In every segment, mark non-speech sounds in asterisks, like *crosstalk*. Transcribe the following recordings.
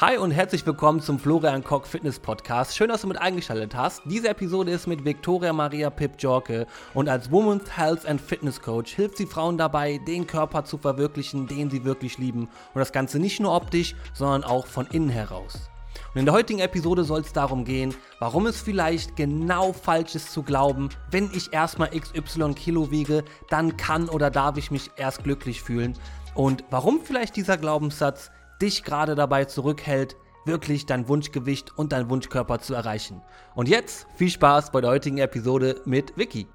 Hi und herzlich willkommen zum Florian Koch Fitness Podcast. Schön, dass du mit eingeschaltet hast. Diese Episode ist mit Victoria Maria Pip-Jorke und als Women's Health and Fitness Coach hilft sie Frauen dabei, den Körper zu verwirklichen, den sie wirklich lieben und das Ganze nicht nur optisch, sondern auch von innen heraus. Und in der heutigen Episode soll es darum gehen, warum es vielleicht genau falsch ist zu glauben, wenn ich erstmal XY Kilo wiege, dann kann oder darf ich mich erst glücklich fühlen. Und warum vielleicht dieser Glaubenssatz dich gerade dabei zurückhält, wirklich dein Wunschgewicht und dein Wunschkörper zu erreichen. Und jetzt viel Spaß bei der heutigen Episode mit Vicky.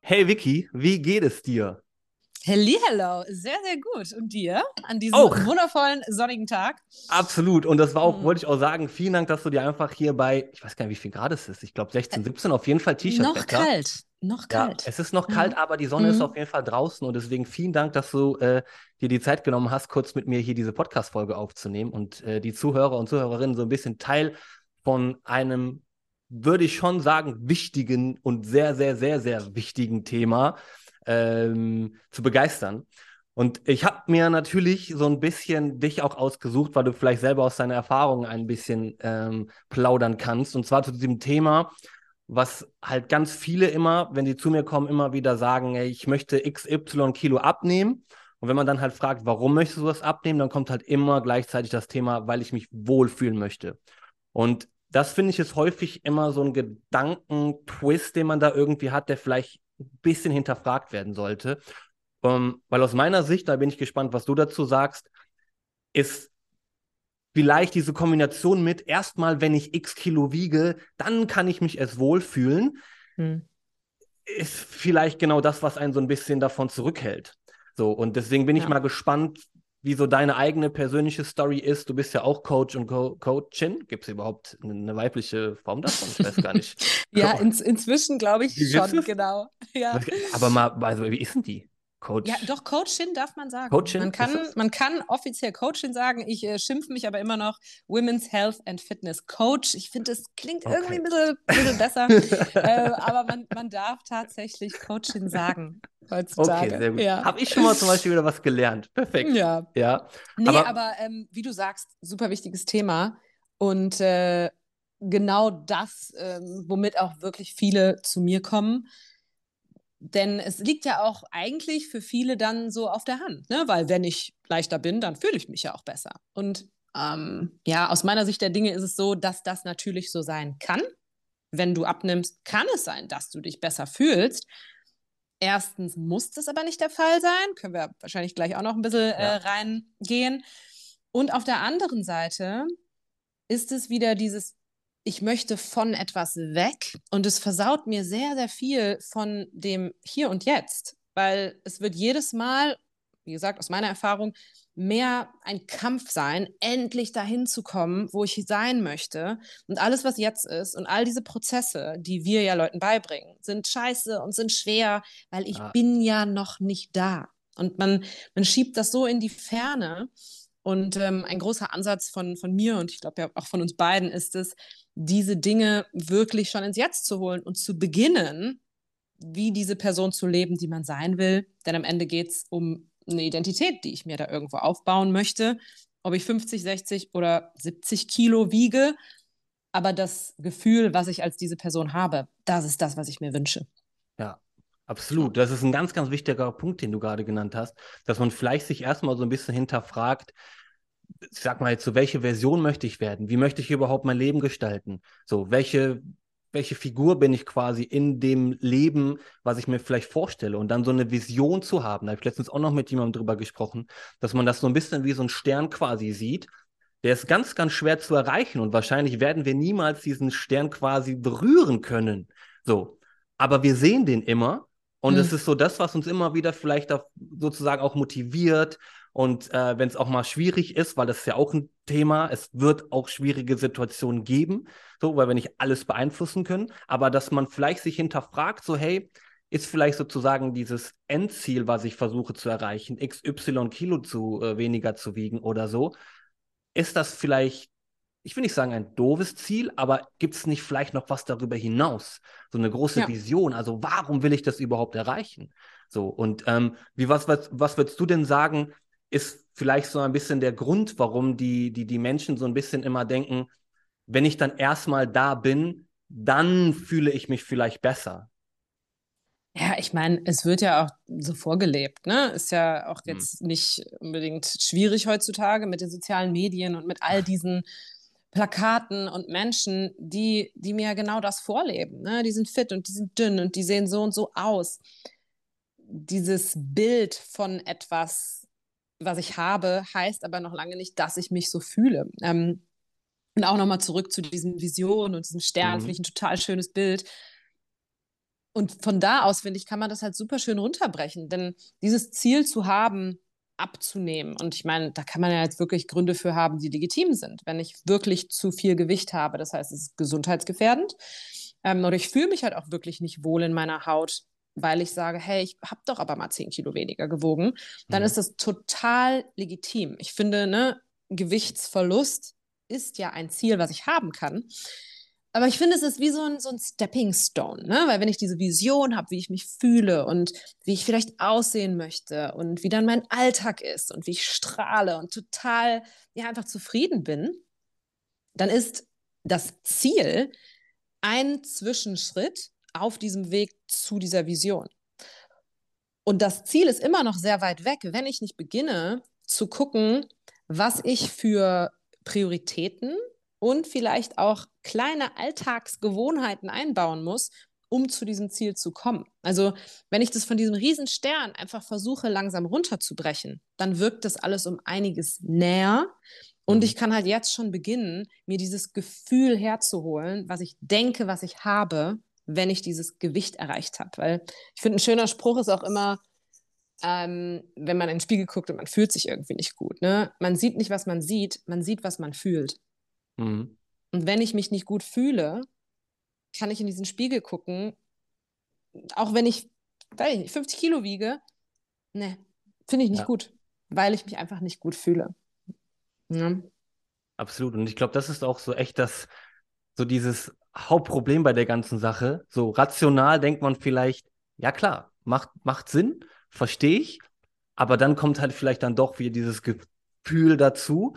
Hey Vicky, wie geht es dir? Hello, sehr, sehr gut. Und dir an diesem Auch. wundervollen sonnigen Tag? Absolut. Und das war auch, Mhm. wollte ich auch sagen, vielen Dank, dass du dir einfach hier bei, ich weiß gar nicht, wie viel Grad es ist. Ich glaube 16, 17, auf jeden Fall T-Shirt. Noch kalt, noch Ja, kalt. es ist noch Mhm. kalt, aber die Sonne ist Mhm. auf jeden Fall draußen und deswegen vielen Dank, dass du äh, dir die Zeit genommen hast, kurz mit mir hier diese Podcast-Folge aufzunehmen und äh, die Zuhörer und Zuhörerinnen so ein bisschen Teil von einem, würde ich schon sagen, wichtigen und sehr, sehr, sehr, sehr wichtigen Thema ähm, zu begeistern. Und ich habe mir natürlich so ein bisschen dich auch ausgesucht, weil du vielleicht selber aus deiner Erfahrung ein bisschen ähm, plaudern kannst. Und zwar zu diesem Thema, was halt ganz viele immer, wenn die zu mir kommen, immer wieder sagen, ey, ich möchte XY Kilo abnehmen. Und wenn man dann halt fragt, warum möchtest du das abnehmen, dann kommt halt immer gleichzeitig das Thema, weil ich mich wohlfühlen möchte. Und das finde ich ist häufig immer so ein Gedankentwist, den man da irgendwie hat, der vielleicht ein bisschen hinterfragt werden sollte. Ähm, weil aus meiner Sicht, da bin ich gespannt, was du dazu sagst, ist vielleicht diese Kombination mit erstmal, wenn ich x Kilo wiege, dann kann ich mich erst wohlfühlen, Hm. ist vielleicht genau das, was einen so ein bisschen davon zurückhält. So, und deswegen bin ich Ja. mal gespannt, wie so deine eigene persönliche Story ist. Du bist ja auch Coach und Co Coachin. Gibt es überhaupt eine, weibliche Form davon? Ich weiß gar nicht. *laughs* Ja, ins, inzwischen glaube ich schon, genau. Ja. Aber mal, also, wie ist denn die? Coach? Ja, doch, Coachin darf man sagen. Coachin, man, kann, man kann offiziell Coachin sagen. Ich äh, schimpfe mich aber immer noch Women's Health and Fitness Coach. Ich finde, das klingt Okay. irgendwie ein bisschen, bisschen besser. *laughs* äh, aber man, man darf tatsächlich Coachin sagen heutzutage. Okay, sehr gut. Ja. Habe ich schon mal zum Beispiel wieder was gelernt. Perfekt. ja. Ja. Nee, Aber- aber, ähm, wie du sagst, super wichtiges Thema. Und äh, genau das, ähm, womit auch wirklich viele zu mir kommen. Denn es liegt ja auch eigentlich für viele dann so auf der Hand, ne? Weil wenn ich leichter bin, dann fühle ich mich ja auch besser. Und ähm, ja, aus meiner Sicht der Dinge ist es so, dass das natürlich so sein kann. Wenn du abnimmst, kann es sein, dass du dich besser fühlst. Erstens muss das aber nicht der Fall sein. Können wir wahrscheinlich gleich auch noch ein bisschen Ja. äh, reingehen. Und auf der anderen Seite ist es wieder dieses, ich möchte von etwas weg und es versaut mir sehr, sehr viel von dem Hier und Jetzt, weil es wird jedes Mal, wie gesagt, aus meiner Erfahrung, mehr ein Kampf sein, endlich dahin zu kommen, wo ich sein möchte. Und alles, was jetzt ist und all diese Prozesse, die wir ja Leuten beibringen, sind scheiße und sind schwer, weil ich Ja. bin ja noch nicht da. Und man, man schiebt das so in die Ferne. Und ähm, ein großer Ansatz von, von mir und ich glaube ja auch von uns beiden ist es, diese Dinge wirklich schon ins Jetzt zu holen und zu beginnen, wie diese Person zu leben, die man sein will. Denn am Ende geht es um eine Identität, die ich mir da irgendwo aufbauen möchte. Ob ich 50, 60 oder 70 Kilo wiege. Aber das Gefühl, was ich als diese Person habe, das ist das, was ich mir wünsche. Ja, absolut. Das ist ein ganz, ganz wichtiger Punkt, den du gerade genannt hast, dass man vielleicht sich erstmal so ein bisschen hinterfragt, sag mal jetzt so, welche Version möchte ich werden? Wie möchte ich überhaupt mein Leben gestalten? So, welche, welche Figur bin ich quasi in dem Leben, was ich mir vielleicht vorstelle? Und dann so eine Vision zu haben. Da habe ich letztens auch noch mit jemandem drüber gesprochen, dass man das so ein bisschen wie so ein Stern quasi sieht. Der ist ganz, ganz schwer zu erreichen und wahrscheinlich werden wir niemals diesen Stern quasi berühren können. So. Aber wir sehen den immer und es ist so das, was uns immer wieder vielleicht auch sozusagen auch motiviert. Und äh, wenn es auch mal schwierig ist, weil das ist ja auch ein Thema, es wird auch schwierige Situationen geben, so, weil wir nicht alles beeinflussen können, aber dass man vielleicht sich hinterfragt, so, hey, ist vielleicht sozusagen dieses Endziel, was ich versuche zu erreichen, XY Kilo zu äh, weniger zu wiegen oder so, ist das vielleicht, ich will nicht sagen ein doofes Ziel, aber gibt es nicht vielleicht noch was darüber hinaus? So eine große Ja. Vision. Also warum will ich das überhaupt erreichen? So, und ähm, wie, was, was, was würdest du denn sagen, ist vielleicht so ein bisschen der Grund, warum die, die, die Menschen so ein bisschen immer denken, wenn ich dann erstmal da bin, dann fühle ich mich vielleicht besser. Ja, ich meine, es wird ja auch so vorgelebt, ne? Ist ja auch hm. jetzt hm. nicht unbedingt schwierig heutzutage mit den sozialen Medien und mit all diesen Plakaten und Menschen, die, die mir genau das vorleben. Ne? Die sind fit und die sind dünn und die sehen so und so aus. Dieses Bild von etwas, was ich habe, heißt aber noch lange nicht, dass ich mich so fühle. Ähm, und auch nochmal zurück zu diesen Visionen und diesem Stern, mhm. finde ich ein total schönes Bild. Und von da aus, finde ich, kann man das halt super schön runterbrechen. Denn dieses Ziel zu haben, abzunehmen. Und ich meine, da kann man ja jetzt wirklich Gründe für haben, die legitim sind. Wenn ich wirklich zu viel Gewicht habe, das heißt, es ist gesundheitsgefährdend, ähm, oder ich fühle mich halt auch wirklich nicht wohl in meiner Haut, weil ich sage, hey, ich habe doch aber mal 10 Kilo weniger gewogen, dann mhm. ist das total legitim. Ich finde, ne, Gewichtsverlust ist ja ein Ziel, was ich haben kann. Aber ich finde, es ist wie so ein, so ein Stepping Stone, ne? weil wenn ich diese Vision habe, wie ich mich fühle und wie ich vielleicht aussehen möchte und wie dann mein Alltag ist und wie ich strahle und total ja, einfach zufrieden bin, dann ist das Ziel ein Zwischenschritt auf diesem Weg zu dieser Vision. Und das Ziel ist immer noch sehr weit weg, wenn ich nicht beginne zu gucken, was ich für Prioritäten und vielleicht auch kleine Alltagsgewohnheiten einbauen muss, um zu diesem Ziel zu kommen. Also wenn ich das von diesem riesen Stern einfach versuche, langsam runterzubrechen, dann wirkt das alles um einiges näher. Und mhm. ich kann halt jetzt schon beginnen, mir dieses Gefühl herzuholen, was ich denke, was ich habe, wenn ich dieses Gewicht erreicht habe. Weil ich finde, ein schöner Spruch ist auch immer, ähm, wenn man in den Spiegel guckt und man fühlt sich irgendwie nicht gut. Ne? Man sieht nicht, was man sieht, man sieht, was man fühlt. Mhm. Und wenn ich mich nicht gut fühle, kann ich in diesen Spiegel gucken, auch wenn ich, ich nicht, 50 Kilo wiege, ne, finde ich nicht ja. gut, weil ich mich einfach nicht gut fühle. Ja. Absolut. Und ich glaube, das ist auch so echt das, so dieses Hauptproblem bei der ganzen Sache. So rational denkt man vielleicht, ja klar, macht, macht Sinn, verstehe ich, aber dann kommt halt vielleicht dann doch wieder dieses Gefühl dazu.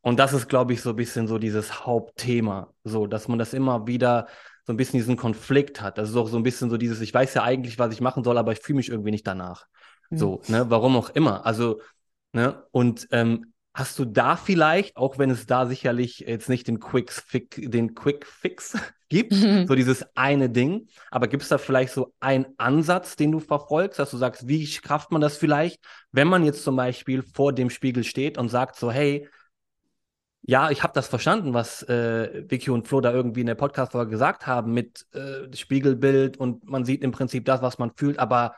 Und das ist, glaube ich, so ein bisschen so dieses Hauptthema, so, dass man das immer wieder so ein bisschen diesen Konflikt hat. Das ist auch so ein bisschen so dieses, ich weiß ja eigentlich, was ich machen soll, aber ich fühle mich irgendwie nicht danach. Mhm. So, ne, warum auch immer. Also, ne, und ähm, hast du da vielleicht, auch wenn es da sicherlich jetzt nicht den Quick, Fix, den Quick Fix *laughs* gibt, mhm. so dieses eine Ding, aber gibt es da vielleicht so einen Ansatz, den du verfolgst, dass du sagst, wie schafft man das vielleicht, wenn man jetzt zum Beispiel vor dem Spiegel steht und sagt so, hey, ja, ich habe das verstanden, was äh, Vicky und Flo da irgendwie in der Podcast-Folge gesagt haben mit äh, Spiegelbild und man sieht im Prinzip das, was man fühlt, aber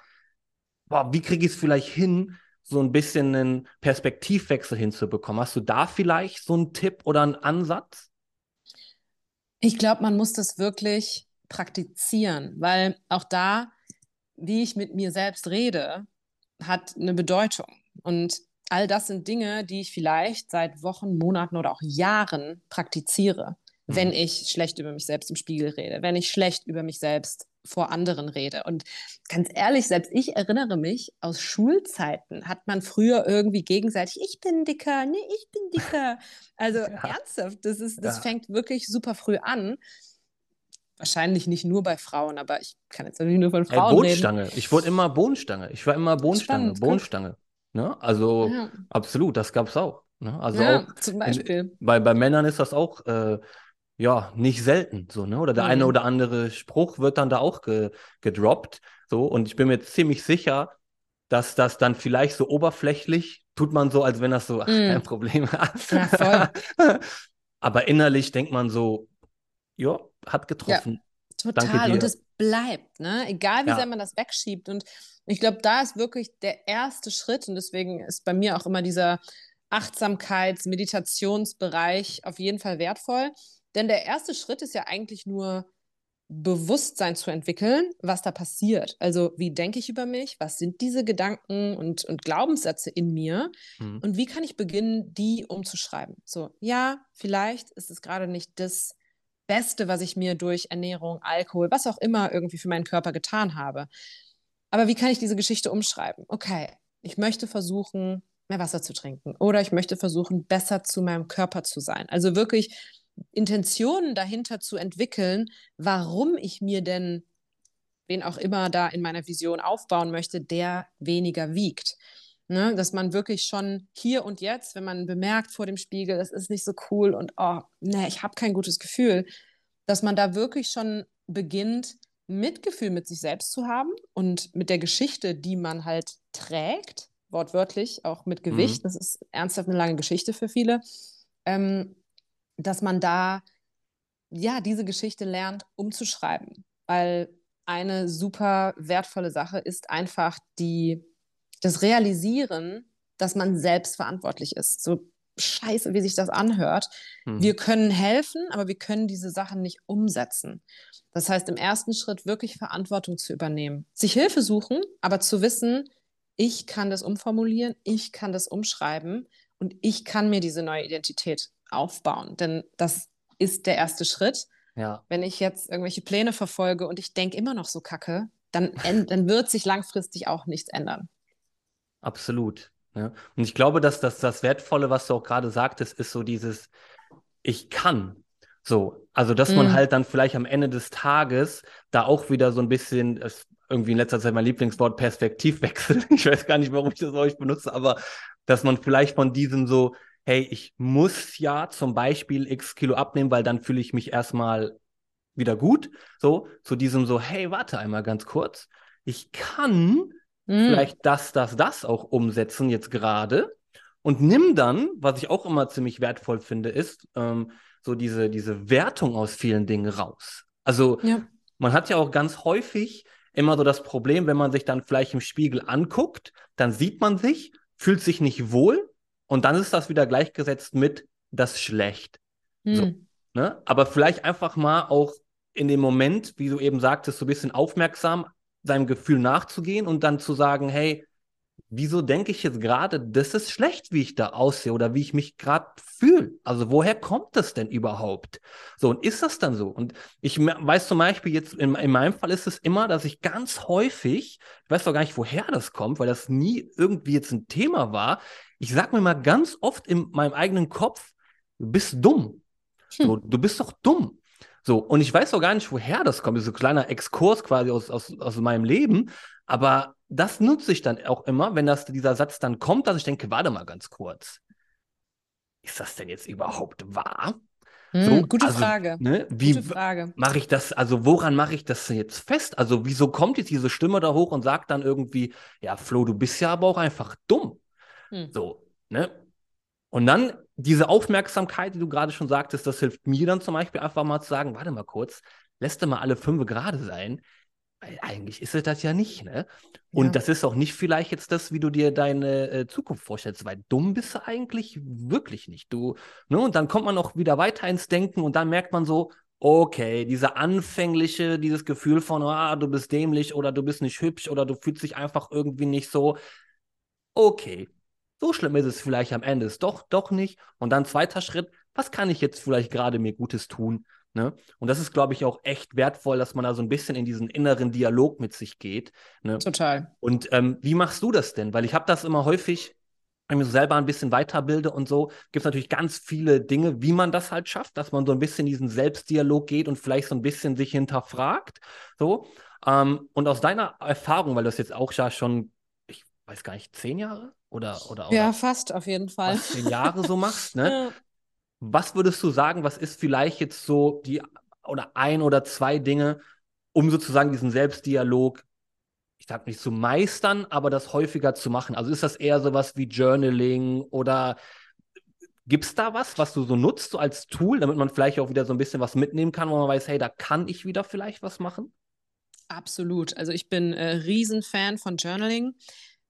boah, wie kriege ich es vielleicht hin, so ein bisschen einen Perspektivwechsel hinzubekommen? Hast du da vielleicht so einen Tipp oder einen Ansatz? Ich glaube, man muss das wirklich praktizieren, weil auch da, wie ich mit mir selbst rede, hat eine Bedeutung. Und all das sind Dinge, die ich vielleicht seit Wochen, Monaten oder auch Jahren praktiziere, mhm. wenn ich schlecht über mich selbst im Spiegel rede, wenn ich schlecht über mich selbst vor anderen rede. Und ganz ehrlich, selbst ich erinnere mich, aus Schulzeiten hat man früher irgendwie gegenseitig, ich bin dicker, nee, ich bin dicker. Also *laughs* ja. ernsthaft, das, ist, das ja. fängt wirklich super früh an. Wahrscheinlich nicht nur bei Frauen, aber ich kann jetzt natürlich nur von Frauen Ey, Bohnenstange. reden. Ich wurde immer Bohnenstange. Ich war immer Bohnenstange. Spannend, Bohnenstange. Ne? Also ja. absolut, das gab es auch. Ne? Also ja, auch zum Beispiel. In, bei, bei Männern ist das auch äh, ja nicht selten so, ne? Oder der mhm. eine oder andere Spruch wird dann da auch ge, gedroppt. So, und ich bin mir ziemlich sicher, dass das dann vielleicht so oberflächlich tut man so, als wenn das so, ach, mm. kein Problem. *laughs* Ja, Aber innerlich denkt man so, ja, hat getroffen. Ja, total. Und es bleibt, ne? Egal wie ja. sehr man das wegschiebt. Und ich glaube, da ist wirklich der erste Schritt und deswegen ist bei mir auch immer dieser Achtsamkeits-, Meditationsbereich auf jeden Fall wertvoll. Denn der erste Schritt ist ja eigentlich nur Bewusstsein zu entwickeln, was da passiert. Also wie denke ich über mich? Was sind diese Gedanken und, und Glaubenssätze in mir? Mhm. Und wie kann ich beginnen, die umzuschreiben? So, ja, vielleicht ist es gerade nicht das Beste, was ich mir durch Ernährung, Alkohol, was auch immer irgendwie für meinen Körper getan habe. Aber wie kann ich diese Geschichte umschreiben? Okay, ich möchte versuchen, mehr Wasser zu trinken. Oder ich möchte versuchen, besser zu meinem Körper zu sein. Also wirklich Intentionen dahinter zu entwickeln, warum ich mir denn wen auch immer da in meiner Vision aufbauen möchte, der weniger wiegt. Ne? Dass man wirklich schon hier und jetzt, wenn man bemerkt vor dem Spiegel, das ist nicht so cool und oh, ne, ich habe kein gutes Gefühl, dass man da wirklich schon beginnt, Mitgefühl mit sich selbst zu haben und mit der Geschichte, die man halt trägt, wortwörtlich, auch mit Gewicht. Mhm. Das ist ernsthaft eine lange Geschichte für viele. Ähm, dass man da ja diese Geschichte lernt, umzuschreiben. Weil eine super wertvolle Sache ist einfach die, das Realisieren, dass man selbst verantwortlich ist. So scheiße, wie sich das anhört. Hm. Wir können helfen, aber wir können diese Sachen nicht umsetzen. Das heißt, im ersten Schritt wirklich Verantwortung zu übernehmen, sich Hilfe suchen, aber zu wissen, ich kann das umformulieren, ich kann das umschreiben und ich kann mir diese neue Identität aufbauen. Denn das ist der erste Schritt. Ja. Wenn ich jetzt irgendwelche Pläne verfolge und ich denke immer noch so kacke, dann, dann wird sich langfristig auch nichts ändern. Absolut. Ja. Und ich glaube, dass das, das Wertvolle, was du auch gerade sagtest, ist so dieses Ich kann. So, also dass mm. man halt dann vielleicht am Ende des Tages da auch wieder so ein bisschen, irgendwie in letzter Zeit mein Lieblingswort Perspektivwechsel. *laughs* Ich weiß gar nicht, warum ich das euch benutze, aber dass man vielleicht von diesem so, hey, ich muss ja zum Beispiel x Kilo abnehmen, weil dann fühle ich mich erstmal wieder gut. So, zu diesem so, hey, warte einmal ganz kurz. Ich kann mm. vielleicht das, das, das auch umsetzen jetzt gerade. Und nimm dann, was ich auch immer ziemlich wertvoll finde, ist ähm, so diese, diese Wertung aus vielen Dingen raus. Also ja. man hat ja auch ganz häufig immer so das Problem, wenn man sich dann vielleicht im Spiegel anguckt, dann sieht man sich, fühlt sich nicht wohl und dann ist das wieder gleichgesetzt mit das schlecht. Hm. So, ne? Aber vielleicht einfach mal auch in dem Moment, wie du eben sagtest, so ein bisschen aufmerksam seinem Gefühl nachzugehen und dann zu sagen, hey, wieso denke ich jetzt gerade, das ist schlecht, wie ich da aussehe oder wie ich mich gerade fühle? Also woher kommt das denn überhaupt? So, und ist das dann so? Und ich weiß zum Beispiel jetzt, in, in meinem Fall ist es immer, dass ich ganz häufig, ich weiß doch gar nicht, woher das kommt, weil das nie irgendwie jetzt ein Thema war, ich sag mir mal ganz oft in meinem eigenen Kopf, du bist dumm. Hm. So, du bist doch dumm. So, und ich weiß auch gar nicht, woher das kommt. Das ist so ein kleiner Exkurs quasi aus, aus, aus meinem Leben. Aber das nutze ich dann auch immer, wenn das, dieser Satz dann kommt, dass ich denke, warte mal ganz kurz. Ist das denn jetzt überhaupt wahr? Hm, so, gute also, Frage. Ne, wie mache ich das, also woran mache ich das jetzt fest? Also wieso kommt jetzt diese Stimme da hoch und sagt dann irgendwie, ja, Flo, du bist ja aber auch einfach dumm. Hm. So, ne? Und dann diese Aufmerksamkeit, die du gerade schon sagtest, das hilft mir dann zum Beispiel einfach mal zu sagen, warte mal kurz, lässt du mal alle fünf gerade sein. Eigentlich ist es das ja nicht, ne? Und ja. das ist auch nicht vielleicht jetzt das, wie du dir deine äh, Zukunft vorstellst, weil dumm bist du eigentlich wirklich nicht. Du, ne? Und dann kommt man auch wieder weiter ins Denken und dann merkt man so, okay, diese anfängliche, dieses Gefühl von, ah, du bist dämlich oder du bist nicht hübsch oder du fühlst dich einfach irgendwie nicht so. Okay, so schlimm ist es vielleicht am Ende ist doch, doch nicht. Und dann zweiter Schritt, was kann ich jetzt vielleicht gerade mir Gutes tun? Ne? Und das ist, glaube ich, auch echt wertvoll, dass man da so ein bisschen in diesen inneren Dialog mit sich geht. Ne? Total. Und ähm, wie machst du das denn? Weil ich habe das immer häufig, wenn ich mich selber ein bisschen weiterbilde und so, gibt es natürlich ganz viele Dinge, wie man das halt schafft, dass man so ein bisschen in diesen Selbstdialog geht und vielleicht so ein bisschen sich hinterfragt. So. Ähm, und aus deiner Erfahrung, weil du das jetzt auch ja schon, ich weiß gar nicht, zehn Jahre oder, oder, oder ja, fast auf jeden Fall. zehn Jahre so machst, ne? *laughs* Was würdest du sagen, was ist vielleicht jetzt so die oder ein oder zwei Dinge, um sozusagen diesen Selbstdialog, ich sag nicht zu meistern, aber das häufiger zu machen? Also ist das eher sowas wie Journaling oder gibt es da was, was du so nutzt, so als Tool, damit man vielleicht auch wieder so ein bisschen was mitnehmen kann, wo man weiß, hey, da kann ich wieder vielleicht was machen? Absolut. Also ich bin äh, Riesenfan von Journaling.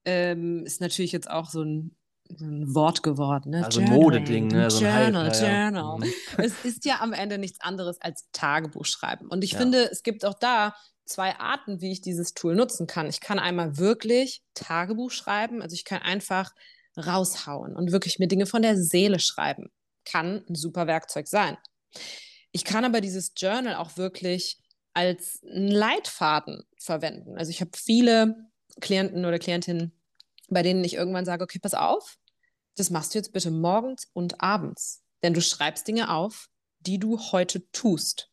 Ähm, ist natürlich jetzt auch so ein ein Wort geworden. Ne? Also Modeding, ne? So Journal, Hype, Journal. Ja. Mhm. *laughs* Es ist ja am Ende nichts anderes als Tagebuch schreiben. Und ich ja. finde, es gibt auch da zwei Arten, wie ich dieses Tool nutzen kann. Ich kann einmal wirklich Tagebuch schreiben, also ich kann einfach raushauen und wirklich mir Dinge von der Seele schreiben. Kann ein super Werkzeug sein. Ich kann aber dieses Journal auch wirklich als einen Leitfaden verwenden. Also ich habe viele Klienten oder Klientinnen, bei denen ich irgendwann sage, okay, pass auf, das machst du jetzt bitte morgens und abends. Denn du schreibst Dinge auf, die du heute tust.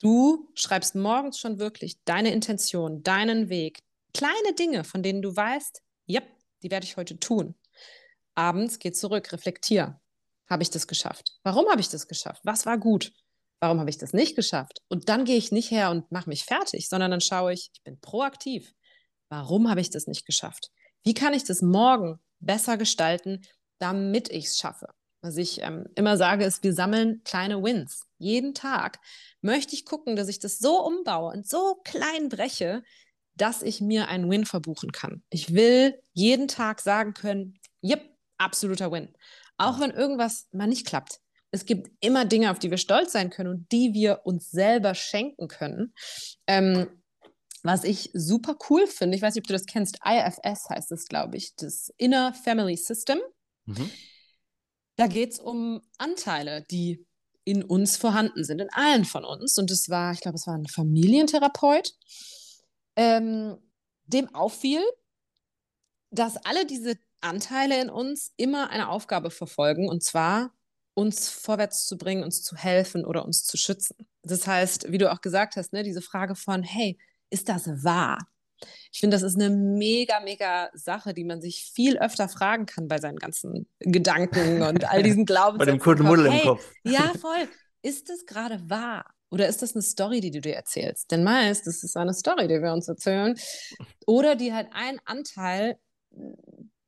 Du schreibst morgens schon wirklich deine Intention, deinen Weg, kleine Dinge, von denen du weißt, ja, die werde ich heute tun. Abends geh zurück, reflektier. Habe ich das geschafft? Warum habe ich das geschafft? Was war gut? Warum habe ich das nicht geschafft? Und dann gehe ich nicht her und mache mich fertig, sondern dann schaue ich, ich bin proaktiv. Warum habe ich das nicht geschafft? Wie kann ich das morgen besser gestalten, damit ich es schaffe? Was ich ähm, immer sage, ist, wir sammeln kleine Wins. Jeden Tag möchte ich gucken, dass ich das so umbaue und so klein breche, dass ich mir einen Win verbuchen kann. Ich will jeden Tag sagen können, yep, absoluter Win. Auch wenn irgendwas mal nicht klappt. Es gibt immer Dinge, auf die wir stolz sein können und die wir uns selber schenken können. Ähm, was ich super cool finde, ich weiß nicht, ob du das kennst, IFS heißt es, glaube ich, das Inner Family System. Mhm. Da geht es um Anteile, die in uns vorhanden sind, in allen von uns. Und es war, ich glaube, es war ein Familientherapeut, ähm, dem auffiel, dass alle diese Anteile in uns immer eine Aufgabe verfolgen, und zwar uns vorwärts zu bringen, uns zu helfen oder uns zu schützen. Das heißt, wie du auch gesagt hast, ne, diese Frage von, hey, ist das wahr? Ich finde, das ist eine mega, mega Sache, die man sich viel öfter fragen kann bei seinen ganzen Gedanken *laughs* und all diesen Glaubenssätzen. bei dem kurzen Muddel hey, im Kopf. ja, *laughs* voll. Ist das gerade wahr? Oder ist das eine Story, die du dir erzählst? Denn meist ist es eine Story, die wir uns erzählen. Oder die halt ein Anteil,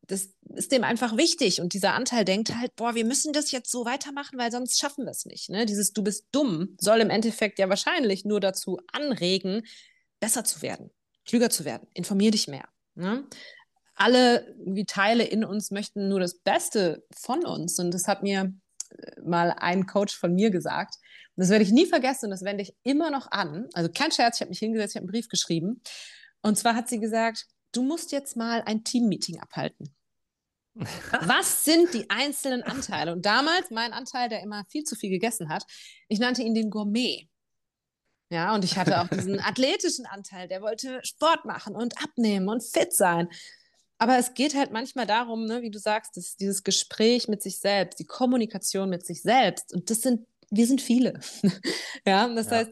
das ist dem einfach wichtig. Und dieser Anteil denkt halt, boah, wir müssen das jetzt so weitermachen, weil sonst schaffen wir es nicht. Ne? Dieses Du bist dumm soll im Endeffekt ja wahrscheinlich nur dazu anregen, besser zu werden, klüger zu werden. Informier dich mehr. Ne? Alle wie Teile in uns möchten nur das Beste von uns. Und das hat mir äh, mal ein Coach von mir gesagt. Und das werde ich nie vergessen und das wende ich immer noch an. Also kein Scherz, ich habe mich hingesetzt, ich habe einen Brief geschrieben. Und zwar hat sie gesagt, du musst jetzt mal ein Teammeeting abhalten. *laughs* Was sind die einzelnen Anteile? Und damals mein Anteil, der immer viel zu viel gegessen hat, ich nannte ihn den Gourmet. Ja, und ich hatte auch diesen *laughs* athletischen Anteil, der wollte Sport machen und abnehmen und fit sein. Aber es geht halt manchmal darum, ne, wie du sagst, dass dieses Gespräch mit sich selbst, die Kommunikation mit sich selbst. Und das sind, wir sind viele. *laughs* ja, das ja. heißt,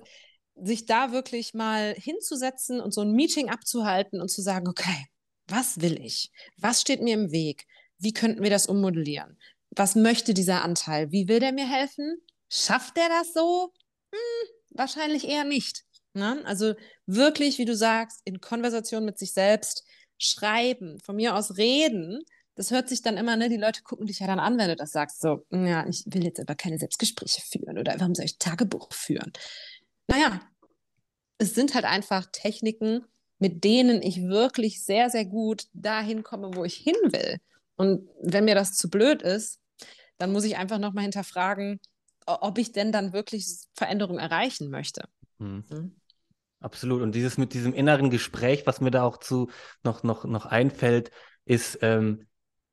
sich da wirklich mal hinzusetzen und so ein Meeting abzuhalten und zu sagen, okay, was will ich? Was steht mir im Weg? Wie könnten wir das ummodellieren? Was möchte dieser Anteil? Wie will der mir helfen? Schafft der das so? Hm, wahrscheinlich eher nicht. Ne? Also wirklich, wie du sagst, in Konversation mit sich selbst schreiben, von mir aus reden. Das hört sich dann immer, ne, die Leute gucken dich ja dann an, wenn du das sagst, so, ja, ich will jetzt aber keine Selbstgespräche führen oder warum soll ich Tagebuch führen? Naja, es sind halt einfach Techniken, mit denen ich wirklich sehr, sehr gut dahin komme, wo ich hin will. Und wenn mir das zu blöd ist, dann muss ich einfach nochmal hinterfragen, ob ich denn dann wirklich Veränderung erreichen möchte. Mhm. Mhm. Absolut. Und dieses mit diesem inneren Gespräch, was mir da auch zu noch, noch, noch einfällt, ist, ähm,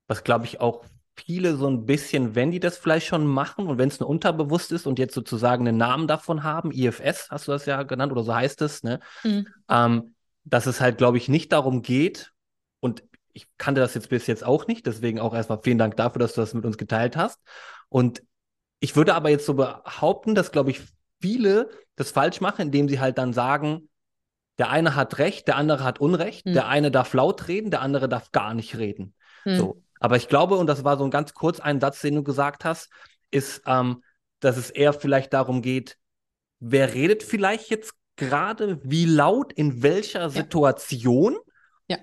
was glaube ich auch viele so ein bisschen, wenn die das vielleicht schon machen und wenn es nur unterbewusst ist und jetzt sozusagen einen Namen davon haben, IFS hast du das ja genannt oder so heißt es, ne? Mhm. Ähm, dass es halt, glaube ich, nicht darum geht, und ich kannte das jetzt bis jetzt auch nicht, deswegen auch erstmal vielen Dank dafür, dass du das mit uns geteilt hast. Und ich würde aber jetzt so behaupten, dass, glaube ich, viele das falsch machen, indem sie halt dann sagen, der eine hat Recht, der andere hat Unrecht, mhm. der eine darf laut reden, der andere darf gar nicht reden. Mhm. So. Aber ich glaube, und das war so ein ganz kurz ein Satz, den du gesagt hast, ist, ähm, dass es eher vielleicht darum geht, wer redet vielleicht jetzt gerade, wie laut, in welcher ja. Situation ja.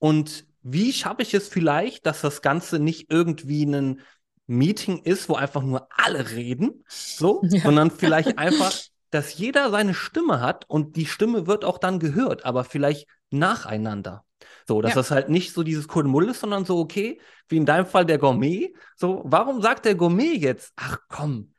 und wie schaffe ich es vielleicht, dass das Ganze nicht irgendwie ein Meeting ist, wo einfach nur alle reden, so, *laughs* ja. sondern vielleicht einfach, dass jeder seine Stimme hat und die Stimme wird auch dann gehört, aber vielleicht nacheinander. So, dass ja. das halt nicht so dieses Kuddelmull ist, sondern so, okay, wie in deinem Fall der Gourmet. So, warum sagt der Gourmet jetzt, ach komm,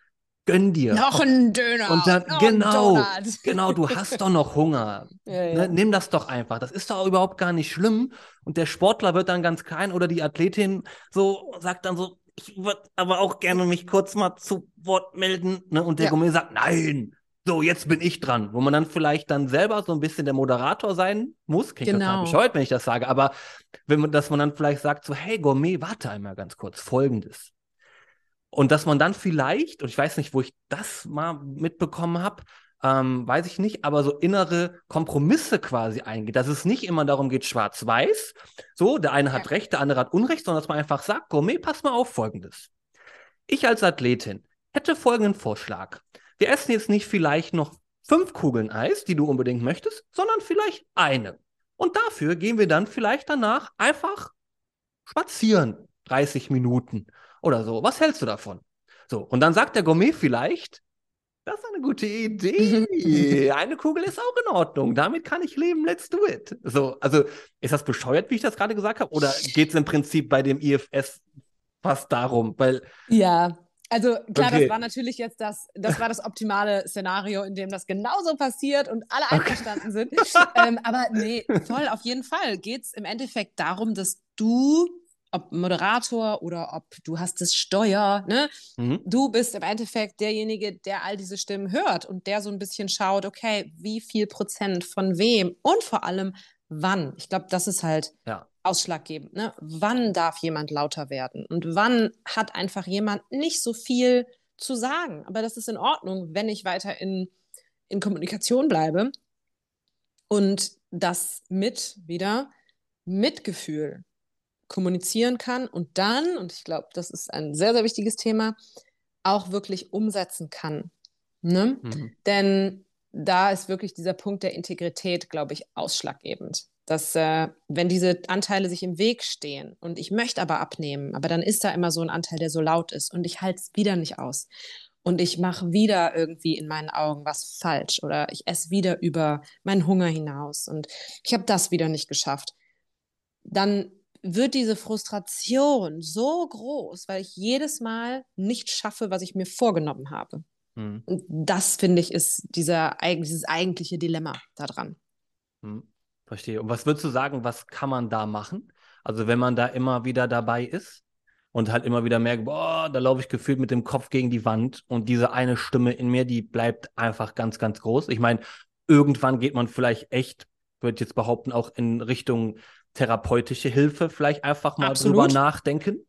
gönn dir. Noch ein Döner. Und dann, genau, *laughs* genau, du hast doch noch Hunger. Ja, ja. Ne, nimm das doch einfach. Das ist doch überhaupt gar nicht schlimm. Und der Sportler wird dann ganz klein oder die Athletin so, sagt dann so, ich würde aber auch gerne mich kurz mal zu Wort melden. Ne? Und der ja. Gourmet sagt, nein, so, jetzt bin ich dran, wo man dann vielleicht dann selber so ein bisschen der Moderator sein muss. Klingt genau. total bescheuert, wenn ich das sage, aber wenn man, dass man dann vielleicht sagt so, hey Gourmet, warte einmal ganz kurz, folgendes. Und dass man dann vielleicht, und ich weiß nicht, wo ich das mal mitbekommen habe, ähm, weiß ich nicht, aber so innere Kompromisse quasi eingeht, dass es nicht immer darum geht, schwarz-weiß, so, der eine hat. Recht, der andere hat Unrecht, sondern dass man einfach sagt, Gourmet, pass mal auf folgendes. Ich als Athletin hätte folgenden Vorschlag wir essen jetzt nicht vielleicht noch fünf Kugeln Eis, die du unbedingt möchtest, sondern vielleicht eine. Und dafür gehen wir dann vielleicht danach einfach spazieren, 30 Minuten oder so. Was hältst du davon? So, und dann sagt der Gourmet vielleicht, das ist eine gute Idee. *laughs* Eine Kugel ist auch in Ordnung. Damit kann ich leben. Let's do it. So, also ist das bescheuert, wie ich das gerade gesagt habe? Oder geht es im Prinzip bei dem IFS fast darum? Weil ja, also klar, okay. das war natürlich jetzt das, das war das optimale Szenario, in dem das genauso passiert und alle einverstanden okay. sind. ähm, aber nee, voll, auf jeden Fall geht es im Endeffekt darum, dass du, ob Moderator oder ob du hast das Steuer, ne, mhm. du bist im Endeffekt derjenige, der all diese Stimmen hört und der so ein bisschen schaut, okay, wie viel Prozent von wem und vor allem wann. Ich glaube, das ist halt ja ausschlaggebend. Ne? Wann darf jemand lauter werden und wann hat einfach jemand nicht so viel zu sagen? Aber das ist in Ordnung, wenn ich weiter in, in Kommunikation bleibe und das mit wieder Mitgefühl kommunizieren kann und dann, und ich glaube, das ist ein sehr, sehr wichtiges Thema, auch wirklich umsetzen kann. Ne? Mhm. Denn da ist wirklich dieser Punkt der Integrität, glaube ich, ausschlaggebend dass äh, wenn diese Anteile sich im Weg stehen und ich möchte aber abnehmen, aber dann ist da immer so ein Anteil, der so laut ist und ich halte es wieder nicht aus und ich mache wieder irgendwie in meinen Augen was falsch oder ich esse wieder über meinen Hunger hinaus und ich habe das wieder nicht geschafft, dann wird diese Frustration so groß, weil ich jedes Mal nicht schaffe, was ich mir vorgenommen habe. Hm. Und das, finde ich, ist dieser, dieses eigentliche Dilemma daran. Hm. Verstehe. Und was würdest du sagen, was kann man da machen? Also wenn man da immer wieder dabei ist und halt immer wieder merkt, boah, da laufe ich gefühlt mit dem Kopf gegen die Wand und diese eine Stimme in mir, die bleibt einfach ganz, ganz groß. Ich meine, irgendwann geht man vielleicht echt, würde ich jetzt behaupten, auch in Richtung therapeutische Hilfe vielleicht einfach mal Absolut. drüber nachdenken.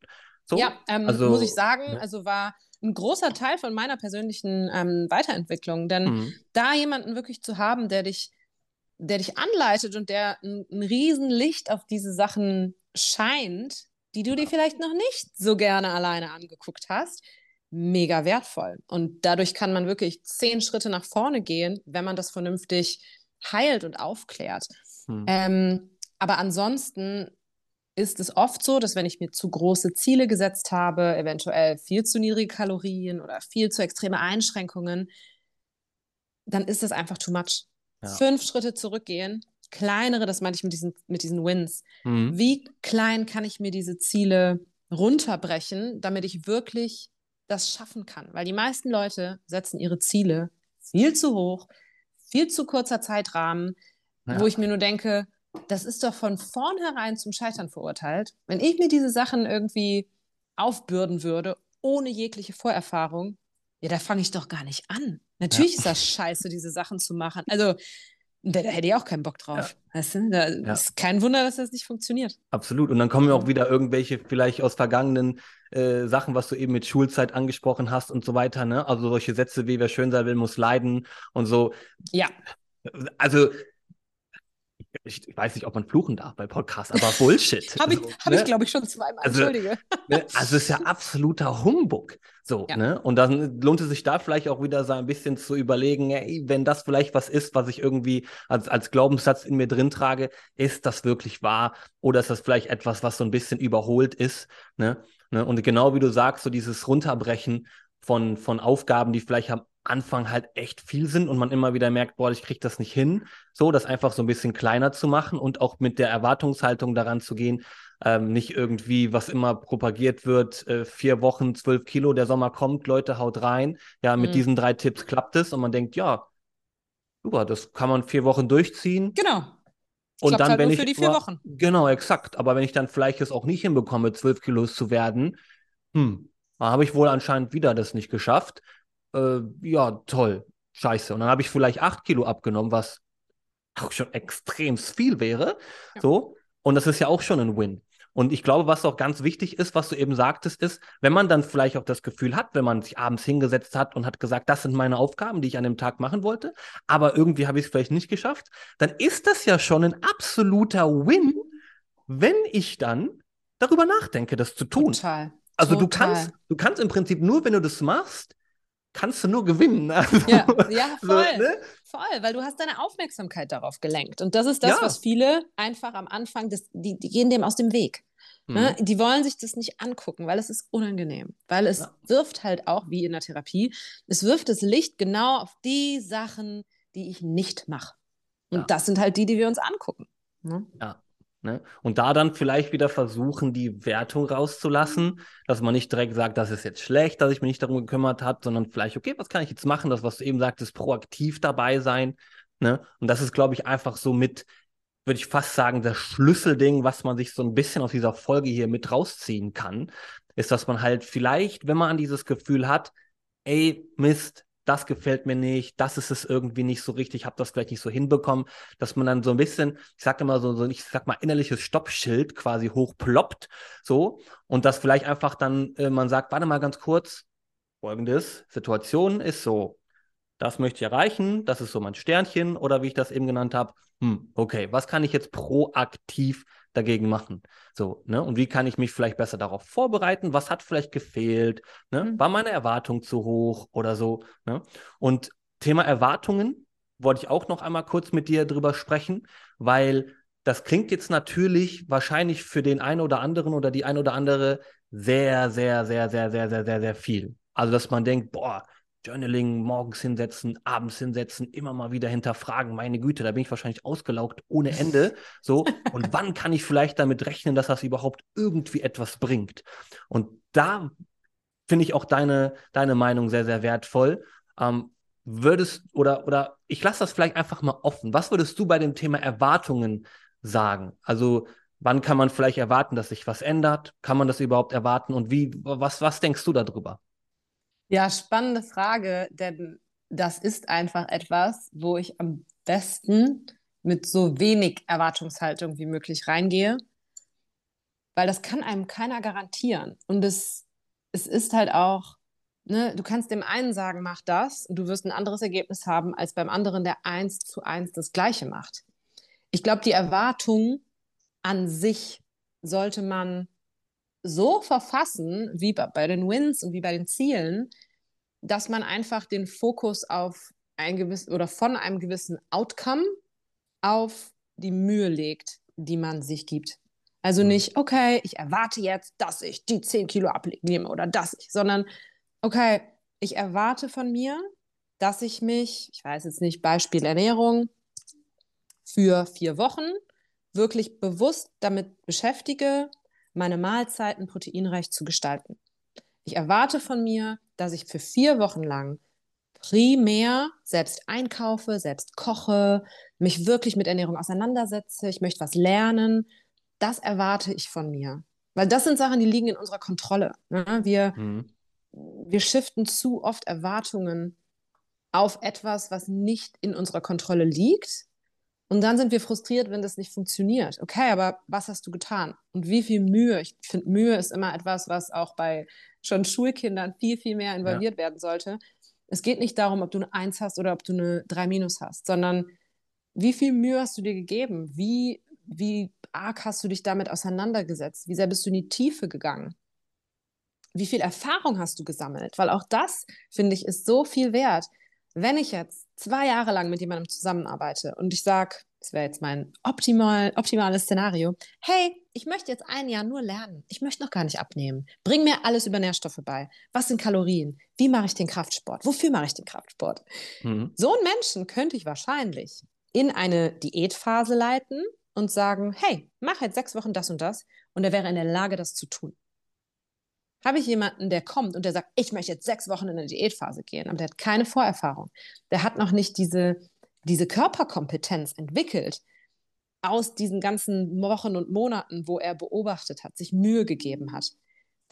So? Ja, ähm, also, muss ich sagen, ja. also war ein großer Teil von meiner persönlichen ähm, Weiterentwicklung. Denn mhm. da jemanden wirklich zu haben, der dich der dich anleitet und der ein, ein Riesenlicht auf diese Sachen scheint, die du dir vielleicht noch nicht so gerne alleine angeguckt hast, mega wertvoll. Und dadurch kann man wirklich zehn Schritte nach vorne gehen, wenn man das vernünftig heilt und aufklärt. Hm. Ähm, aber ansonsten ist es oft so, dass wenn ich mir zu große Ziele gesetzt habe, eventuell viel zu niedrige Kalorien oder viel zu extreme Einschränkungen, dann ist das einfach too much. Ja. Fünf Schritte zurückgehen, kleinere, das meine ich mit diesen, mit diesen Wins. Mhm. Wie klein kann ich mir diese Ziele runterbrechen, damit ich wirklich das schaffen kann? Weil die meisten Leute setzen ihre Ziele viel zu hoch, viel zu kurzer Zeitrahmen, ja. wo ich mir nur denke, das ist doch von vornherein zum Scheitern verurteilt. Wenn ich mir diese Sachen irgendwie aufbürden würde, ohne jegliche Vorerfahrung, ja, da fange ich doch gar nicht an. Natürlich ja. ist das scheiße, diese Sachen zu machen. Also, da, da hätte ich auch keinen Bock drauf. Ja. Weißt du? Da ja. ist kein Wunder, dass das nicht funktioniert. Absolut. Und dann kommen ja auch wieder irgendwelche vielleicht aus vergangenen äh, Sachen, was du eben mit Schulzeit angesprochen hast und so weiter. Ne? Also solche Sätze wie wer schön sein will, muss leiden und so. Ja. Also ich, ich, weiß nicht, ob man fluchen darf bei Podcasts, aber Bullshit. *laughs* Habe ich, so, hab ne? ich glaube ich, schon zweimal. Also, Entschuldige. Ne? Also, es ist ja absoluter Humbug. So, ja. ne? Und dann lohnt es sich da vielleicht auch wieder so ein bisschen zu überlegen, ey, wenn das vielleicht was ist, was ich irgendwie als, als Glaubenssatz in mir drin trage, ist das wirklich wahr? Oder ist das vielleicht etwas, was so ein bisschen überholt ist? Ne? ne? Und genau wie du sagst, so dieses Runterbrechen von, von Aufgaben, die vielleicht am Anfang halt echt viel sind und man immer wieder merkt, boah, ich kriege das nicht hin, so das einfach so ein bisschen kleiner zu machen und auch mit der Erwartungshaltung daran zu gehen, ähm, nicht irgendwie, was immer propagiert wird, äh, vier Wochen, zwölf Kilo, der Sommer kommt, Leute, haut rein. Ja, mit mhm. diesen drei Tipps klappt es und man denkt, ja, super, das kann man vier Wochen durchziehen. Genau. Und Klappt dann, halt wenn ich. Für die vier Wochen. Genau, exakt. Aber wenn ich dann vielleicht es auch nicht hinbekomme, zwölf Kilos zu werden, hm, da habe ich wohl anscheinend wieder das nicht geschafft äh, ja, toll. scheiße. Und dann habe ich vielleicht acht Kilo abgenommen, was auch schon extrem viel wäre. Ja. So. Und das ist ja auch schon ein Win. Und ich glaube, was auch ganz wichtig ist, was du eben sagtest, ist, wenn man dann vielleicht auch das Gefühl hat, wenn man sich abends hingesetzt hat und hat gesagt, das sind meine Aufgaben, die ich an dem Tag machen wollte, aber irgendwie habe ich es vielleicht nicht geschafft, dann ist das ja schon ein absoluter Win, wenn ich dann darüber nachdenke, das zu tun. Total. Also Total. du kannst, du kannst im Prinzip nur, wenn du das machst, kannst du nur gewinnen. *laughs* Also, ja, ja, voll. So, ne? Voll, weil du hast deine Aufmerksamkeit darauf gelenkt. Und das ist das, ja. was viele einfach am Anfang, des, die, die gehen dem aus dem Weg. Ne? Mhm. Die wollen sich das nicht angucken, weil es ist unangenehm. Weil es ja. wirft halt auch, wie in der Therapie, es wirft das Licht genau auf die Sachen, die ich nicht mache. Und ja. das sind halt die, die wir uns angucken. Ne? Ja. Ne? Und da dann vielleicht wieder versuchen, die Wertung rauszulassen, dass man nicht direkt sagt, das ist jetzt schlecht, dass ich mich nicht darum gekümmert habe, sondern vielleicht, okay, was kann ich jetzt machen? Das, was du eben sagtest, proaktiv dabei sein. Ne? Und das ist, glaube ich, einfach so mit würde ich fast sagen, das Schlüsselding, was man sich so ein bisschen aus dieser Folge hier mit rausziehen kann, ist, dass man halt vielleicht, wenn man an dieses Gefühl hat, ey, Mist, das gefällt mir nicht, das ist es irgendwie nicht so richtig, habe das vielleicht nicht so hinbekommen, dass man dann so ein bisschen, ich sag immer so, so ich sag mal, innerliches Stoppschild quasi hochploppt, so, und das vielleicht einfach dann, äh, man sagt, warte mal ganz kurz, folgendes, Situation ist so, das möchte ich erreichen, das ist so mein Sternchen oder wie ich das eben genannt habe. Hm, okay, was kann ich jetzt proaktiv dagegen machen? So, ne? Und wie kann ich mich vielleicht besser darauf vorbereiten? Was hat vielleicht gefehlt? Ne? Mhm. War meine Erwartung zu hoch oder so? Ne? Und Thema Erwartungen wollte ich auch noch einmal kurz mit dir drüber sprechen, weil das klingt jetzt natürlich wahrscheinlich für den einen oder anderen oder die ein oder andere sehr, sehr, sehr, sehr, sehr, sehr, sehr, sehr viel. Also, dass man denkt, boah, Journaling morgens hinsetzen, abends hinsetzen, immer mal wieder hinterfragen. Meine Güte, da bin ich wahrscheinlich ausgelaugt ohne Ende. So, und *laughs* wann kann ich vielleicht damit rechnen, dass das überhaupt irgendwie etwas bringt? Und da finde ich auch deine, deine Meinung sehr, sehr wertvoll. Ähm, würdest oder oder ich lasse das vielleicht einfach mal offen. Was würdest du bei dem Thema Erwartungen sagen? Also wann kann man vielleicht erwarten, dass sich was ändert? Kann man das überhaupt erwarten? Und wie, was, was denkst du darüber? Ja, spannende Frage, denn das ist einfach etwas, wo ich am besten mit so wenig Erwartungshaltung wie möglich reingehe, weil das kann einem keiner garantieren. Und es, es ist halt auch, ne, du kannst dem einen sagen, mach das, und du wirst ein anderes Ergebnis haben, als beim anderen, der eins zu eins das Gleiche macht. Ich glaube, die Erwartung an sich sollte man so verfassen, wie bei den Wins und wie bei den Zielen, dass man einfach den Fokus auf ein gewissen oder von einem gewissen Outcome auf die Mühe legt, die man sich gibt. Also mhm. nicht, okay, ich erwarte jetzt, dass ich die 10 Kilo abnehme oder dass ich, sondern, okay, ich erwarte von mir, dass ich mich, ich weiß jetzt nicht, Beispiel Ernährung, für vier Wochen wirklich bewusst damit beschäftige, meine Mahlzeiten proteinreich zu gestalten. Ich erwarte von mir, dass ich für vier Wochen lang primär selbst einkaufe, selbst koche, mich wirklich mit Ernährung auseinandersetze, ich möchte was lernen. Das erwarte ich von mir. Weil das sind Sachen, die liegen in unserer Kontrolle. Ne? Wir, mhm. wir shiften zu oft Erwartungen auf etwas, was nicht in unserer Kontrolle liegt und dann sind wir frustriert, wenn das nicht funktioniert. Okay, aber was hast du getan? Und wie viel Mühe? Ich finde, Mühe ist immer etwas, was auch bei schon Schulkindern viel, viel mehr involviert ja. werden sollte. Es geht nicht darum, ob du eine Eins hast oder ob du eine 3 minus hast, sondern wie viel Mühe hast du dir gegeben? Wie, wie arg hast du dich damit auseinandergesetzt? Wie sehr bist du in die Tiefe gegangen? Wie viel Erfahrung hast du gesammelt? Weil auch das, finde ich, ist so viel wert wenn ich jetzt zwei Jahre lang mit jemandem zusammenarbeite und ich sage, das wäre jetzt mein optimal, optimales Szenario, hey, ich möchte jetzt ein Jahr nur lernen. Ich möchte noch gar nicht abnehmen. Bring mir alles über Nährstoffe bei. Was sind Kalorien? Wie mache ich den Kraftsport? Wofür mache ich den Kraftsport? Mhm. So einen Menschen könnte ich wahrscheinlich in eine Diätphase leiten und sagen, hey, mach jetzt sechs Wochen das und das und er wäre in der Lage, das zu tun habe ich jemanden, der kommt und der sagt, ich möchte jetzt sechs Wochen in eine Diätphase gehen, aber der hat keine Vorerfahrung. Der hat noch nicht diese, diese Körperkompetenz entwickelt aus diesen ganzen Wochen und Monaten, wo er beobachtet hat, sich Mühe gegeben hat.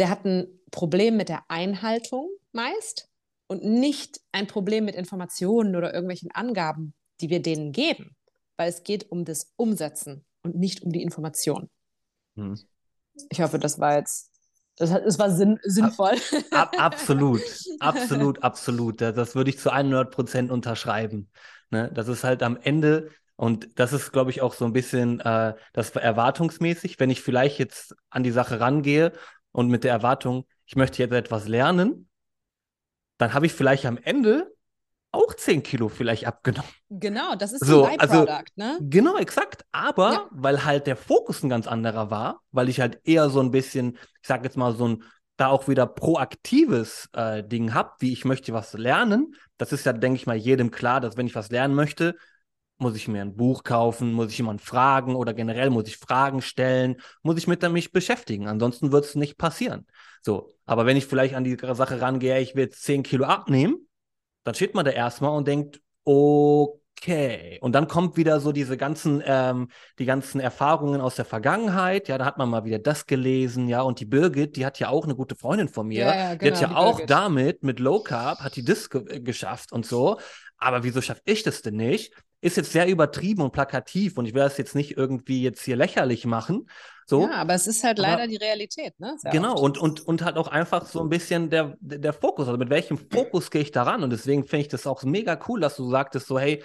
Der hat ein Problem mit der Einhaltung meist und nicht ein Problem mit Informationen oder irgendwelchen Angaben, die wir denen geben, weil es geht um das Umsetzen und nicht um die Information. Hm. Ich hoffe, das war jetzt, das, das war sinn, sinnvoll. Ab, absolut, absolut, absolut. Das, das, würde ich zu 100 Prozent unterschreiben. Ne? Das ist halt am Ende, und das ist, glaube ich, auch so ein bisschen äh, das erwartungsmäßig, wenn ich vielleicht jetzt an die Sache rangehe und mit der Erwartung, ich möchte jetzt etwas lernen, dann habe ich vielleicht am Ende auch 10 Kilo vielleicht abgenommen. Genau, das ist so ein also Byproduct, also, ne? Genau, exakt. Aber ja. weil halt der Fokus ein ganz anderer war, weil ich halt eher so ein bisschen, ich sag jetzt mal, so ein da auch wieder proaktives äh, Ding habe, wie ich möchte was lernen. Das ist ja, denke ich mal, jedem klar, dass wenn ich was lernen möchte, muss ich mir ein Buch kaufen, muss ich jemanden fragen oder generell muss ich Fragen stellen, muss ich mit mich beschäftigen. Ansonsten wird es nicht passieren. So, aber wenn ich vielleicht an die Sache rangehe, ich will jetzt 10 Kilo abnehmen, dann steht man da erstmal und denkt, okay. Und dann kommt wieder so diese ganzen, ähm, die ganzen Erfahrungen aus der Vergangenheit. Ja, da hat man mal wieder das gelesen, ja. Und die Birgit, die hat ja auch eine gute Freundin von mir. Ja, ja, genau, die hat genau, ja die auch Birgit. damit mit Low Carb hat die das ge geschafft und so. Aber wieso schaffe ich das denn nicht? Ist jetzt sehr übertrieben und plakativ und ich will das jetzt nicht irgendwie jetzt hier lächerlich machen. So. Ja, aber es ist halt leider aber, die Realität, ne? Sehr genau, und, und, und halt auch einfach so ein bisschen der, der Fokus. Also mit welchem Fokus gehe ich daran? Und deswegen finde ich das auch mega cool, dass du sagtest, so, hey,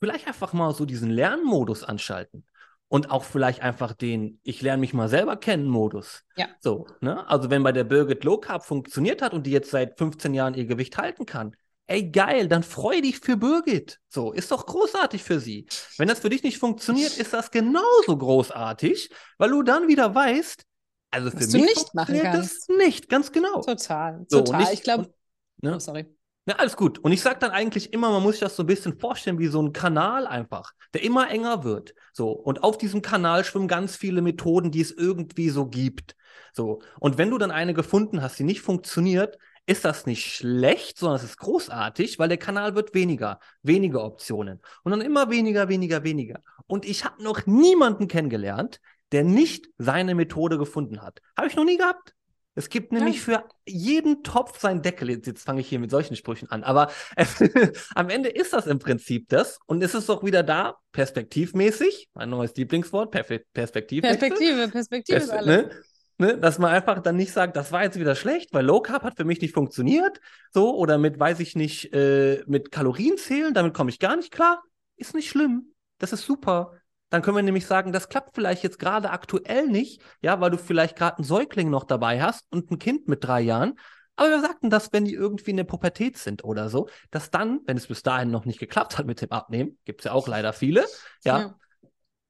vielleicht einfach mal so diesen Lernmodus anschalten. Und auch vielleicht einfach den Ich lerne mich mal selber kennen Modus. Ja. So, ne? Also wenn bei der Birgit Low Carb funktioniert hat und die jetzt seit 15 Jahren ihr Gewicht halten kann, ey geil, dann freu dich für Birgit. So, ist doch großartig für sie. Wenn das für dich nicht funktioniert, ist das genauso großartig, weil du dann wieder weißt, also für Was mich nicht funktioniert das nicht, ganz genau. Total, so, total. Ich, ich glaube, ne? oh, sorry. Ja, alles gut. Und ich sage dann eigentlich immer, man muss sich das so ein bisschen vorstellen wie so ein Kanal einfach, der immer enger wird. So. Und auf diesem Kanal schwimmen ganz viele Methoden, die es irgendwie so gibt. So. Und wenn du dann eine gefunden hast, die nicht funktioniert, ist das nicht schlecht, sondern es ist großartig, weil der Kanal wird weniger, weniger Optionen und dann immer weniger, weniger, weniger. Und ich habe noch niemanden kennengelernt, der nicht seine Methode gefunden hat. Habe ich noch nie gehabt. Es gibt nämlich für jeden Topf seinen Deckel. Jetzt, fange ich hier mit solchen Sprüchen an. Aber *laughs* am Ende ist das im Prinzip das. Und es ist auch wieder da, perspektivmäßig, mein neues Lieblingswort, Perspektive. Perspektive, Perspektive Pers ist alles. Ne? Ne, dass man einfach dann nicht sagt, das war jetzt wieder schlecht, weil Low Carb hat für mich nicht funktioniert, so oder mit, weiß ich nicht, äh, mit Kalorien zählen, damit komme ich gar nicht klar, ist nicht schlimm, das ist super. Dann können wir nämlich sagen, das klappt vielleicht jetzt gerade aktuell nicht, ja, weil du vielleicht gerade einen Säugling noch dabei hast und ein Kind mit drei Jahren. Aber wir sagten das, wenn die irgendwie in der Pubertät sind oder so, dass dann, wenn es bis dahin noch nicht geklappt hat mit dem Abnehmen, gibt es ja auch leider viele, ja, ja,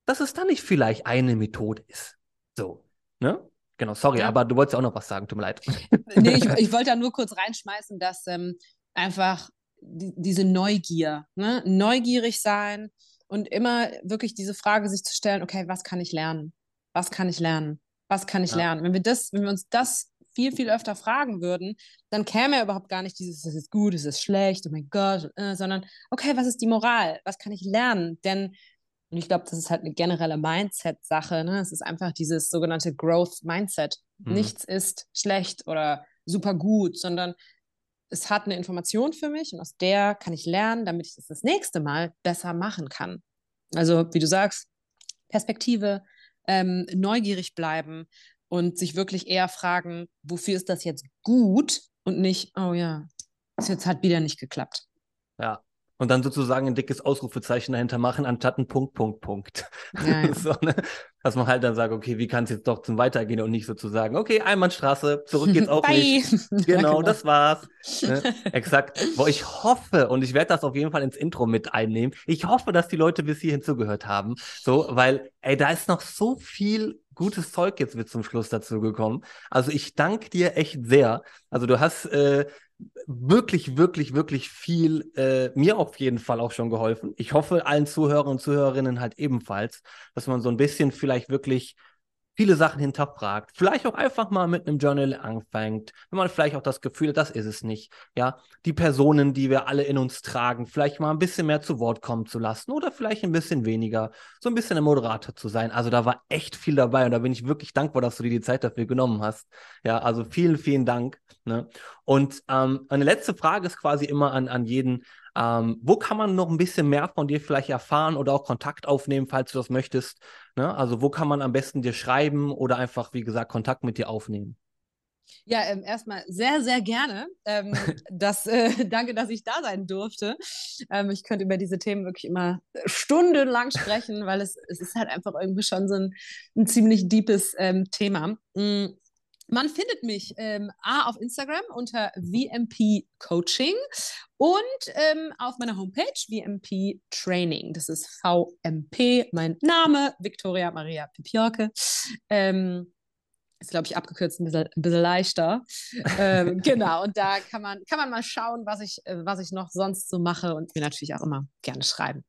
dass es dann nicht vielleicht eine Methode ist. So, ne? Genau, sorry, ja. aber du wolltest auch noch was sagen, tut mir leid. nee, ich, ich wollte da nur kurz reinschmeißen, dass ähm, einfach die, diese Neugier, ne? neugierig sein und immer wirklich diese Frage sich zu stellen, okay, was kann ich lernen? Was kann ich lernen? Was kann ich ja. lernen? Wenn wir das, wenn wir uns das viel, viel öfter fragen würden, dann käme ja überhaupt gar nicht dieses, es ist gut, es ist schlecht, oh mein Gott, äh, sondern, okay, was ist die Moral? Was kann ich lernen? Denn und ich glaube, das ist halt eine generelle Mindset-Sache. Ne? Es ist einfach dieses sogenannte Growth-Mindset. Mhm. Nichts ist schlecht oder super gut, sondern es hat eine Information für mich und aus der kann ich lernen, damit ich das das nächste Mal besser machen kann. Also, wie du sagst, Perspektive, ähm, neugierig bleiben und sich wirklich eher fragen, wofür ist das jetzt gut und nicht, oh ja, es jetzt hat wieder nicht geklappt. Ja, und dann sozusagen ein dickes Ausrufezeichen dahinter machen, anstatt ein Punkt, Punkt, Punkt. Ja, ja. *laughs* so, ne? Dass man halt dann sagt, okay, wie kann es jetzt doch zum Weitergehen und nicht sozusagen, okay, Einbahnstraße, zurück geht's auch *laughs* nicht. *laughs* Genau, ja, genau, das war's. Ne? Exakt. Wo ich hoffe, und ich werde das auf jeden Fall ins Intro mit einnehmen, ich hoffe, dass die Leute bis hierhin zugehört haben. So, weil, ey, da ist noch so viel gutes Zeug jetzt mit zum Schluss dazu gekommen. Also ich danke dir echt sehr. Also du hast äh, wirklich, wirklich, wirklich viel äh, mir auf jeden Fall auch schon geholfen. Ich hoffe allen Zuhörern und Zuhörerinnen halt ebenfalls, dass man so ein bisschen vielleicht wirklich viele Sachen hinterfragt, vielleicht auch einfach mal mit einem Journal anfängt, wenn man vielleicht auch das Gefühl hat, das ist es nicht, ja, die Personen, die wir alle in uns tragen, vielleicht mal ein bisschen mehr zu Wort kommen zu lassen oder vielleicht ein bisschen weniger, so ein bisschen ein Moderator zu sein. Also da war echt viel dabei und da bin ich wirklich dankbar, dass du dir die Zeit dafür genommen hast. Ja, also vielen, vielen Dank. Ne? Und ähm, eine letzte Frage ist quasi immer an, an jeden, ähm, wo kann man noch ein bisschen mehr von dir vielleicht erfahren oder auch Kontakt aufnehmen, falls du das möchtest? Ne? Also wo kann man am besten dir schreiben oder einfach, wie gesagt, Kontakt mit dir aufnehmen? Ja, ähm, erstmal sehr, sehr gerne. Ähm, *laughs* das, äh, danke, dass ich da sein durfte. Ähm, ich könnte über diese Themen wirklich immer stundenlang sprechen, weil es, es ist halt einfach irgendwie schon so ein, ein ziemlich deepes ähm, Thema. Mhm. Man findet mich ähm, A auf Instagram unter VMP Coaching und ähm, auf meiner Homepage VMP Training. Das ist VMP, mein Name, Victoria Maria Pipiorke. Ähm, ist, glaube ich, abgekürzt ein bisschen, ein bisschen leichter. ähm, *laughs* genau, und da kann man, kann man mal schauen, was ich, äh, was ich noch sonst so mache und mir natürlich auch immer gerne schreiben.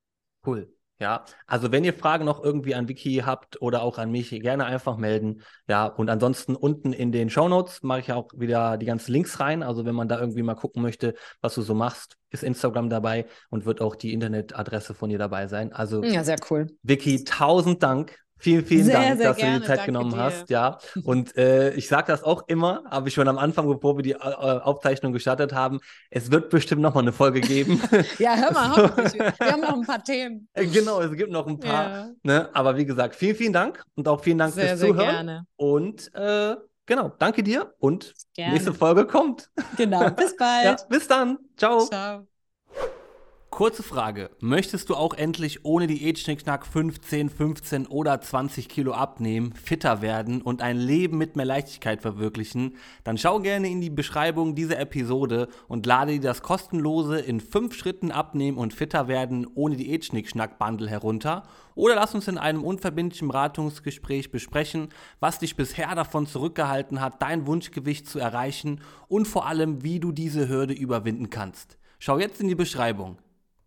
Cool. Ja, also wenn ihr Fragen noch irgendwie an Vicky habt oder auch an mich, gerne einfach melden. Ja, und ansonsten unten in den Show Notes mache ich auch wieder die ganzen Links rein. Also wenn man da irgendwie mal gucken möchte, was du so machst, ist Instagram dabei und wird auch die Internetadresse von dir dabei sein. Also ja, sehr cool. Vicky, tausend Dank Vielen, vielen sehr, Dank, sehr dass gerne. du die Zeit Danke genommen dir. hast. Ja, und äh, ich sage das auch immer, habe ich schon am Anfang, bevor wir die äh, Aufzeichnung gestartet haben. Es wird bestimmt noch mal eine Folge geben. *laughs* ja, hör mal, *laughs* hoffentlich. Wir haben noch ein paar Themen. Äh, genau, es gibt noch ein paar. Ja. Ne? Aber wie gesagt, vielen, vielen Dank und auch vielen Dank sehr, fürs Zuhören. Sehr gerne. Und äh, genau, danke dir und gerne. nächste Folge kommt. Genau, bis *laughs* bald. ja, bis dann. Ciao. Ciao. Kurze Frage. Möchtest du auch endlich ohne Diätschnickschnack 15, 15 oder 20 Kilo abnehmen, fitter werden und ein Leben mit mehr Leichtigkeit verwirklichen? Dann schau gerne in die Beschreibung dieser Episode und lade dir das kostenlose in 5 Schritten abnehmen und fitter werden ohne Diätschnickschnack Bundle herunter. Oder lass uns in einem unverbindlichen Beratungsgespräch besprechen, was dich bisher davon zurückgehalten hat, dein Wunschgewicht zu erreichen und vor allem, wie du diese Hürde überwinden kannst. Schau jetzt in die Beschreibung.